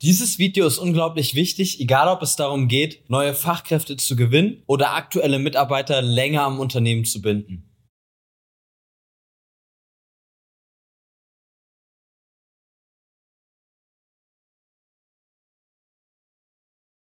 Dieses Video ist unglaublich wichtig, egal ob es darum geht, neue Fachkräfte zu gewinnen oder aktuelle Mitarbeiter länger am Unternehmen zu binden.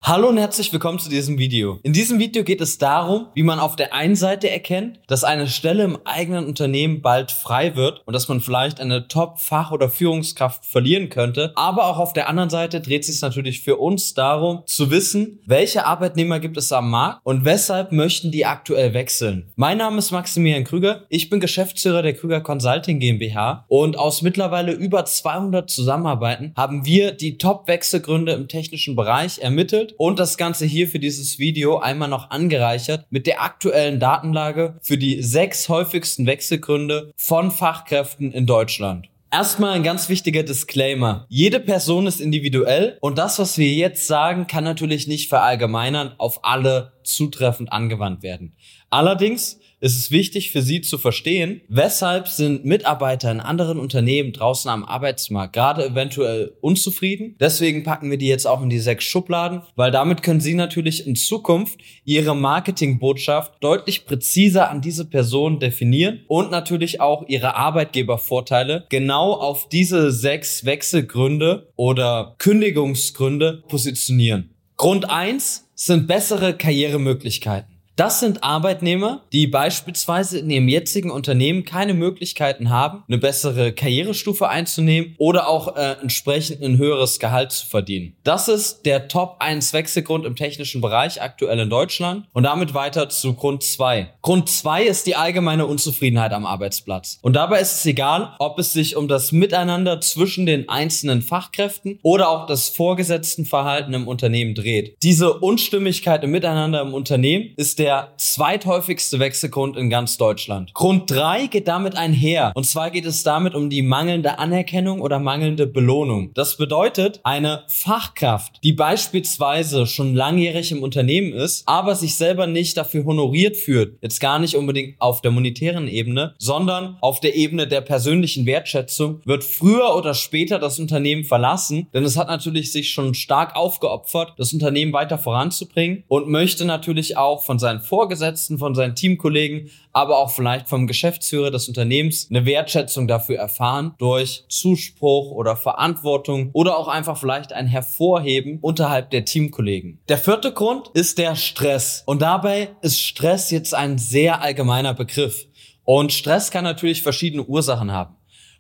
Hallo und herzlich willkommen zu diesem Video. In diesem Video geht es darum, wie man auf der einen Seite erkennt, dass eine Stelle im eigenen Unternehmen bald frei wird und dass man vielleicht eine Top-Fach- oder Führungskraft verlieren könnte. Aber auch auf der anderen Seite dreht sich natürlich für uns darum, zu wissen, welche Arbeitnehmer gibt es am Markt und weshalb möchten die aktuell wechseln. Mein Name ist Maximilian Krüger. Ich bin Geschäftsführer der Krüger Consulting GmbH und aus mittlerweile über 200 Zusammenarbeiten haben wir die Top-Wechselgründe im technischen Bereich ermittelt und das Ganze hier für dieses Video einmal noch angereichert mit der aktuellen Datenlage für die sechs häufigsten Wechselgründe von Fachkräften in Deutschland. Erstmal ein ganz wichtiger Disclaimer. Jede Person ist individuell und das, was wir jetzt sagen, kann natürlich nicht verallgemeinern auf alle zutreffend angewandt werden. Allerdings ist es wichtig für Sie zu verstehen, weshalb sind Mitarbeiter in anderen Unternehmen draußen am Arbeitsmarkt gerade eventuell unzufrieden. Deswegen packen wir die jetzt auch in die sechs Schubladen, weil damit können Sie natürlich in Zukunft Ihre Marketingbotschaft deutlich präziser an diese Person definieren und natürlich auch Ihre Arbeitgebervorteile genau auf diese sechs Wechselgründe oder Kündigungsgründe positionieren. Grund eins sind bessere Karrieremöglichkeiten. Das sind Arbeitnehmer, die beispielsweise in ihrem jetzigen Unternehmen keine Möglichkeiten haben, eine bessere Karrierestufe einzunehmen oder auch äh, entsprechend ein höheres Gehalt zu verdienen. Das ist der Top 1 Wechselgrund im technischen Bereich aktuell in Deutschland und damit weiter zu Grund 2. Grund 2 ist die allgemeine Unzufriedenheit am Arbeitsplatz. Und dabei ist es egal, ob es sich um das Miteinander zwischen den einzelnen Fachkräften oder auch das Vorgesetztenverhalten im Unternehmen dreht. Diese Unstimmigkeit im Miteinander im Unternehmen ist der der zweithäufigste Wechselgrund in ganz Deutschland. Grund drei geht damit einher. Und zwar geht es damit um die mangelnde Anerkennung oder mangelnde Belohnung. Das bedeutet, eine Fachkraft, die beispielsweise schon langjährig im Unternehmen ist, aber sich selber nicht dafür honoriert fühlt, jetzt gar nicht unbedingt auf der monetären Ebene, sondern auf der Ebene der persönlichen Wertschätzung, wird früher oder später das Unternehmen verlassen, denn es hat natürlich sich schon stark aufgeopfert, das Unternehmen weiter voranzubringen und möchte natürlich auch von seinen seinen Vorgesetzten, von seinen Teamkollegen, aber auch vielleicht vom Geschäftsführer des Unternehmens eine Wertschätzung dafür erfahren durch Zuspruch oder Verantwortung oder auch einfach vielleicht ein Hervorheben unterhalb der Teamkollegen. Der vierte Grund ist der Stress. Und dabei ist Stress jetzt ein sehr allgemeiner Begriff. Und Stress kann natürlich verschiedene Ursachen haben.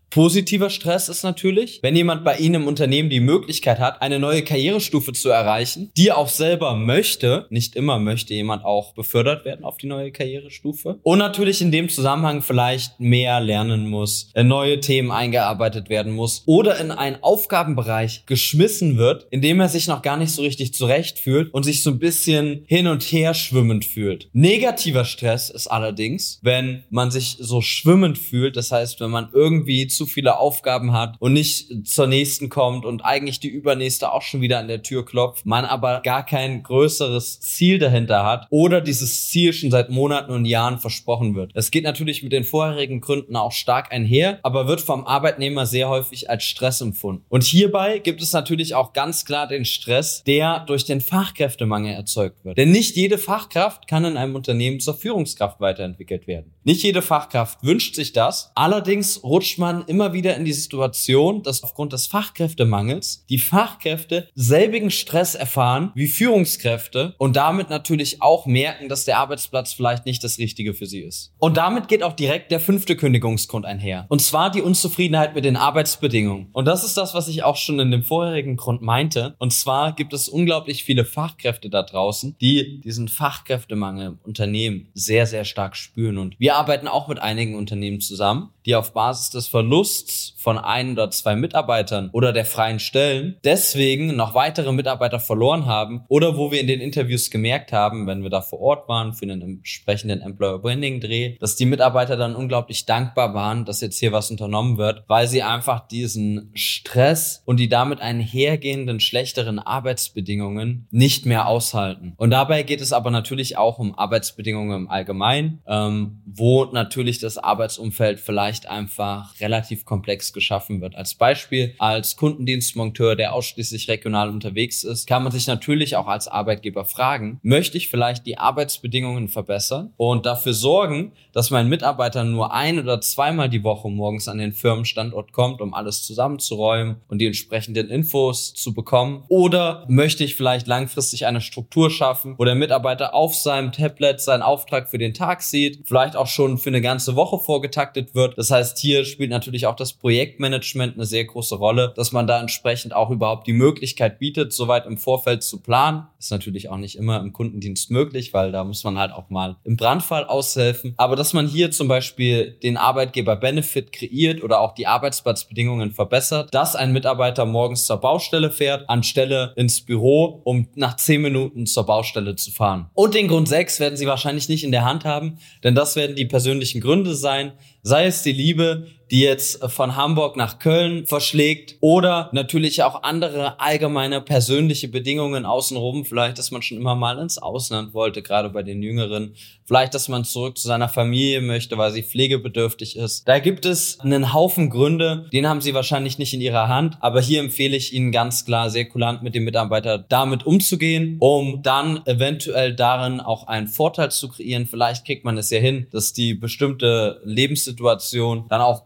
Positiver Stress ist natürlich, wenn jemand bei Ihnen im Unternehmen die Möglichkeit hat, eine neue Karrierestufe zu erreichen, die auch selber möchte. Nicht immer möchte jemand auch befördert werden auf die neue Karrierestufe. Und natürlich in dem Zusammenhang vielleicht mehr lernen muss, neue Themen eingearbeitet werden muss oder in einen Aufgabenbereich geschmissen wird, in dem er sich noch gar nicht so richtig zurecht fühlt und sich so ein bisschen hin und her schwimmend fühlt. Negativer Stress ist allerdings, wenn man sich so schwimmend fühlt. Das heißt, wenn man irgendwie zu viele Aufgaben hat und nicht zur nächsten kommt und eigentlich die übernächste auch schon wieder an der Tür klopft, man aber gar kein größeres Ziel dahinter hat oder dieses Ziel schon seit Monaten und Jahren versprochen wird. Es geht natürlich mit den vorherigen Gründen auch stark einher, aber wird vom Arbeitnehmer sehr häufig als Stress empfunden. Und hierbei gibt es natürlich auch ganz klar den Stress, der durch den Fachkräftemangel erzeugt wird. Denn nicht jede Fachkraft kann in einem Unternehmen zur Führungskraft weiterentwickelt werden. Nicht jede Fachkraft wünscht sich das. Allerdings rutscht man immer wieder in die Situation, dass aufgrund des Fachkräftemangels die Fachkräfte selbigen Stress erfahren wie Führungskräfte und damit natürlich auch merken, dass der Arbeitsplatz vielleicht nicht das Richtige für sie ist. Und damit geht auch direkt der fünfte Kündigungsgrund einher. Und zwar die Unzufriedenheit mit den Arbeitsbedingungen. Und das ist das, was ich auch schon in dem vorherigen Grund meinte. Und zwar gibt es unglaublich viele Fachkräfte da draußen, die diesen Fachkräftemangel im Unternehmen sehr, sehr stark spüren. Und wir arbeiten auch mit einigen Unternehmen zusammen, die auf Basis des Verlusts Verlusts von ein oder zwei Mitarbeitern oder der freien Stellen deswegen noch weitere Mitarbeiter verloren haben oder wo wir in den Interviews gemerkt haben, wenn wir da vor Ort waren für einen entsprechenden Employer Branding Dreh, dass die Mitarbeiter dann unglaublich dankbar waren, dass jetzt hier was unternommen wird, weil sie einfach diesen Stress und die damit einhergehenden schlechteren Arbeitsbedingungen nicht mehr aushalten. Und dabei geht es aber natürlich auch um Arbeitsbedingungen im Allgemeinen, ähm, wo natürlich das Arbeitsumfeld vielleicht einfach relativ relativ komplex geschaffen wird. Als Beispiel, als Kundendienstmonteur, der ausschließlich regional unterwegs ist, kann man sich natürlich auch als Arbeitgeber fragen, möchte ich vielleicht die Arbeitsbedingungen verbessern und dafür sorgen, dass mein Mitarbeiter nur ein oder zweimal die Woche morgens an den Firmenstandort kommt, um alles zusammenzuräumen und die entsprechenden Infos zu bekommen? Oder möchte ich vielleicht langfristig eine Struktur schaffen, wo der Mitarbeiter auf seinem Tablet seinen Auftrag für den Tag sieht, vielleicht auch schon für eine ganze Woche vorgetaktet wird. Das heißt, hier spielt natürlich auch das Projektmanagement eine sehr große Rolle, dass man da entsprechend auch überhaupt die Möglichkeit bietet, soweit im Vorfeld zu planen. Ist natürlich auch nicht immer im Kundendienst möglich, weil da muss man halt auch mal im Brandfall aushelfen. Aber dass man hier zum Beispiel den Arbeitgeber Benefit kreiert oder auch die Arbeitsplatzbedingungen verbessert, dass ein Mitarbeiter morgens zur Baustelle fährt, anstelle ins Büro, um nach zehn Minuten zur Baustelle zu fahren. Und den Grund 6 werden Sie wahrscheinlich nicht in der Hand haben, denn das werden die persönlichen Gründe sein, sei es die Liebe, die jetzt von Hamburg nach Köln verschlägt oder natürlich auch andere allgemeine persönliche Bedingungen außenrum. Vielleicht, dass man schon immer mal ins Ausland wollte, gerade bei den Jüngeren. Vielleicht, dass man zurück zu seiner Familie möchte, weil sie pflegebedürftig ist. Da gibt es einen Haufen Gründe, den haben sie wahrscheinlich nicht in ihrer Hand. Aber hier empfehle ich Ihnen ganz klar, sehr kulant mit dem Mitarbeiter damit umzugehen, um dann eventuell darin auch einen Vorteil zu kreieren. Vielleicht kriegt man es ja hin, dass die bestimmte Lebenssituation dann auch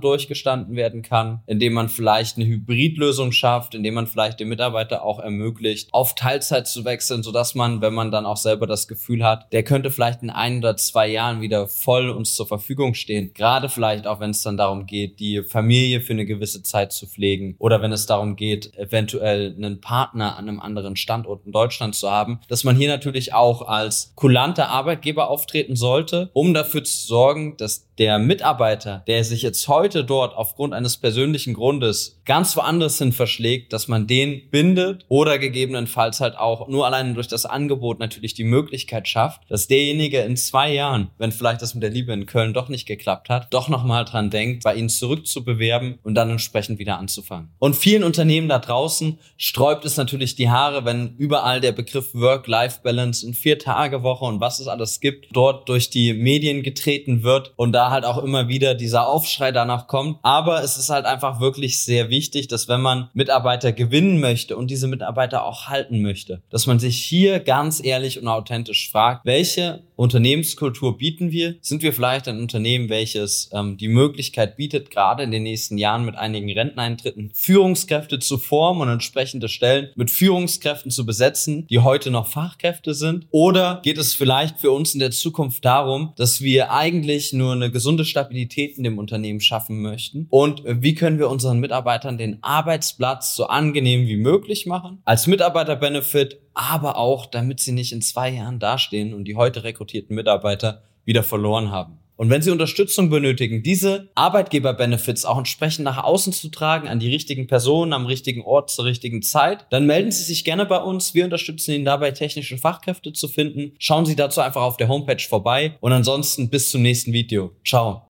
durchgestanden werden kann, indem man vielleicht eine Hybridlösung schafft, indem man vielleicht dem Mitarbeiter auch ermöglicht, auf Teilzeit zu wechseln, sodass man, wenn man dann auch selber das Gefühl hat, der könnte vielleicht in ein oder zwei Jahren wieder voll uns zur Verfügung stehen. Gerade vielleicht auch, wenn es dann darum geht, die Familie für eine gewisse Zeit zu pflegen oder wenn es darum geht, eventuell einen Partner an einem anderen Standort in Deutschland zu haben, dass man hier natürlich auch als kulanter Arbeitgeber auftreten sollte, um dafür zu sorgen, dass der Mitarbeiter, der sich jetzt heute dort aufgrund eines persönlichen Grundes ganz woanders hin verschlägt, dass man den bindet oder gegebenenfalls halt auch nur alleine durch das Angebot natürlich die Möglichkeit schafft, dass derjenige in zwei Jahren, wenn vielleicht das mit der Liebe in Köln doch nicht geklappt hat, doch nochmal dran denkt, bei ihnen zurückzubewerben und dann entsprechend wieder anzufangen. Und vielen Unternehmen da draußen sträubt es natürlich die Haare, wenn überall der Begriff Work-Life-Balance und Vier-Tage-Woche und was es alles gibt, dort durch die Medien getreten wird und da halt auch immer wieder dieser Aufschrei danach kommt. Aber es ist halt einfach wirklich sehr wichtig, dass wenn man Mitarbeiter gewinnen möchte und diese Mitarbeiter auch halten möchte, dass man sich hier ganz ehrlich und authentisch fragt, welche Unternehmenskultur bieten wir? Sind wir vielleicht ein Unternehmen, welches ähm, die Möglichkeit bietet, gerade in den nächsten Jahren mit einigen Renteneintritten Führungskräfte zu formen und entsprechende Stellen mit Führungskräften zu besetzen, die heute noch Fachkräfte sind? Oder geht es vielleicht für uns in der Zukunft darum, dass wir eigentlich nur eine gesunde Stabilität in dem Unternehmen schaffen möchten? Und wie können wir unseren Mitarbeitern den Arbeitsplatz so angenehm wie möglich machen? Als Mitarbeiterbenefit, aber auch, damit sie nicht in zwei Jahren dastehen und die heute rekrutierten Mitarbeiter wieder verloren haben. Und wenn Sie Unterstützung benötigen, diese Arbeitgeber-Benefits auch entsprechend nach außen zu tragen, an die richtigen Personen, am richtigen Ort, zur richtigen Zeit, dann melden Sie sich gerne bei uns. Wir unterstützen Ihnen dabei, technische Fachkräfte zu finden. Schauen Sie dazu einfach auf der Homepage vorbei. Und ansonsten bis zum nächsten Video. Ciao.